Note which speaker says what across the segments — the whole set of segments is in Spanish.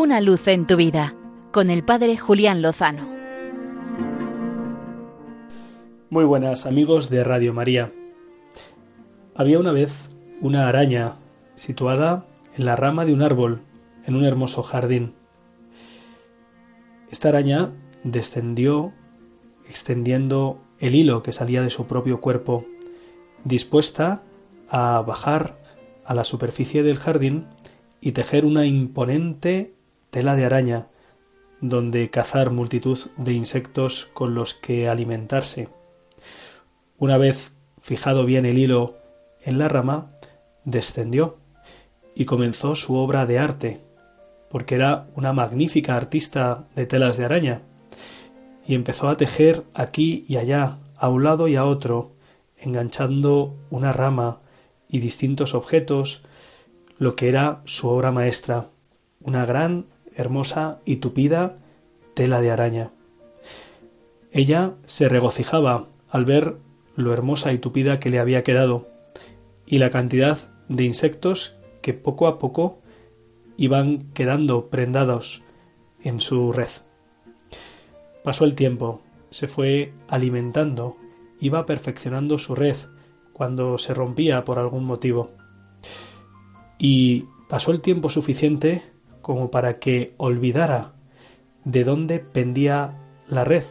Speaker 1: Una luz en tu vida con el Padre Julián Lozano.
Speaker 2: Muy buenas amigos de Radio María. Había una vez una araña situada en la rama de un árbol en un hermoso jardín. Esta araña descendió extendiendo el hilo que salía de su propio cuerpo, dispuesta a bajar a la superficie del jardín y tejer una imponente tela de araña, donde cazar multitud de insectos con los que alimentarse. Una vez fijado bien el hilo en la rama, descendió y comenzó su obra de arte, porque era una magnífica artista de telas de araña, y empezó a tejer aquí y allá, a un lado y a otro, enganchando una rama y distintos objetos, lo que era su obra maestra, una gran, hermosa y tupida tela de araña. Ella se regocijaba al ver lo hermosa y tupida que le había quedado, y la cantidad de insectos que poco a poco iban quedando prendados en su red. Pasó el tiempo, se fue alimentando, iba perfeccionando su red cuando se rompía por algún motivo. Y pasó el tiempo suficiente como para que olvidara de dónde pendía la red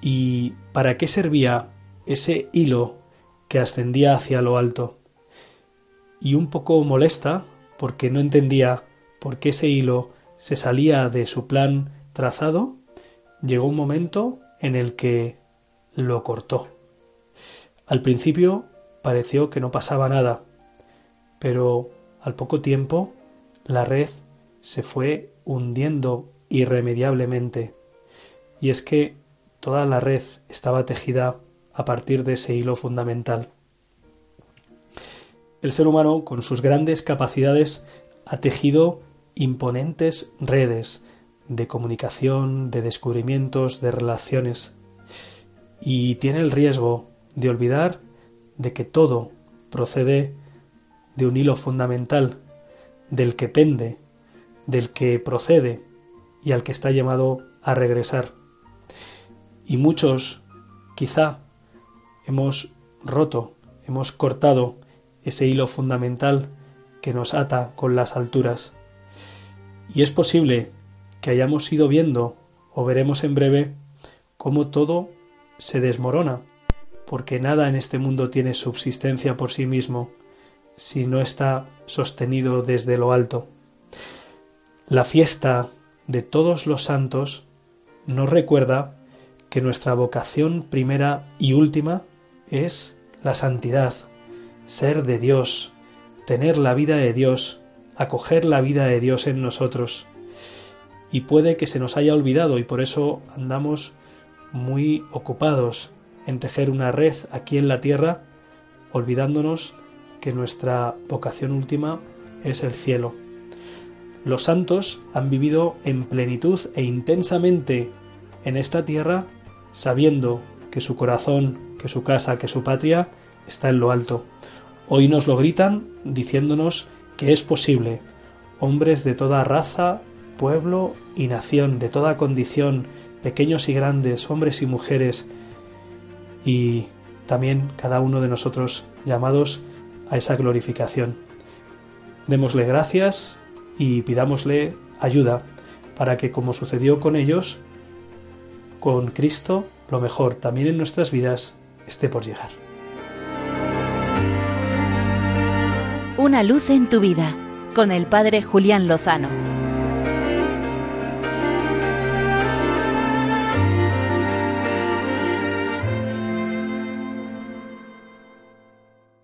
Speaker 2: y para qué servía ese hilo que ascendía hacia lo alto. Y un poco molesta, porque no entendía por qué ese hilo se salía de su plan trazado, llegó un momento en el que lo cortó. Al principio pareció que no pasaba nada, pero al poco tiempo la red se fue hundiendo irremediablemente, y es que toda la red estaba tejida a partir de ese hilo fundamental. El ser humano, con sus grandes capacidades, ha tejido imponentes redes de comunicación, de descubrimientos, de relaciones, y tiene el riesgo de olvidar de que todo procede de un hilo fundamental, del que pende, del que procede y al que está llamado a regresar. Y muchos, quizá, hemos roto, hemos cortado ese hilo fundamental que nos ata con las alturas. Y es posible que hayamos ido viendo o veremos en breve cómo todo se desmorona, porque nada en este mundo tiene subsistencia por sí mismo si no está sostenido desde lo alto. La fiesta de todos los santos nos recuerda que nuestra vocación primera y última es la santidad, ser de Dios, tener la vida de Dios, acoger la vida de Dios en nosotros. Y puede que se nos haya olvidado y por eso andamos muy ocupados en tejer una red aquí en la tierra, olvidándonos que nuestra vocación última es el cielo. Los santos han vivido en plenitud e intensamente en esta tierra, sabiendo que su corazón, que su casa, que su patria está en lo alto. Hoy nos lo gritan diciéndonos que es posible. Hombres de toda raza, pueblo y nación, de toda condición, pequeños y grandes, hombres y mujeres, y también cada uno de nosotros llamados a esa glorificación. Démosle gracias y pidámosle ayuda para que, como sucedió con ellos, con Cristo, lo mejor también en nuestras vidas esté por llegar.
Speaker 1: Una luz en tu vida con el Padre Julián Lozano.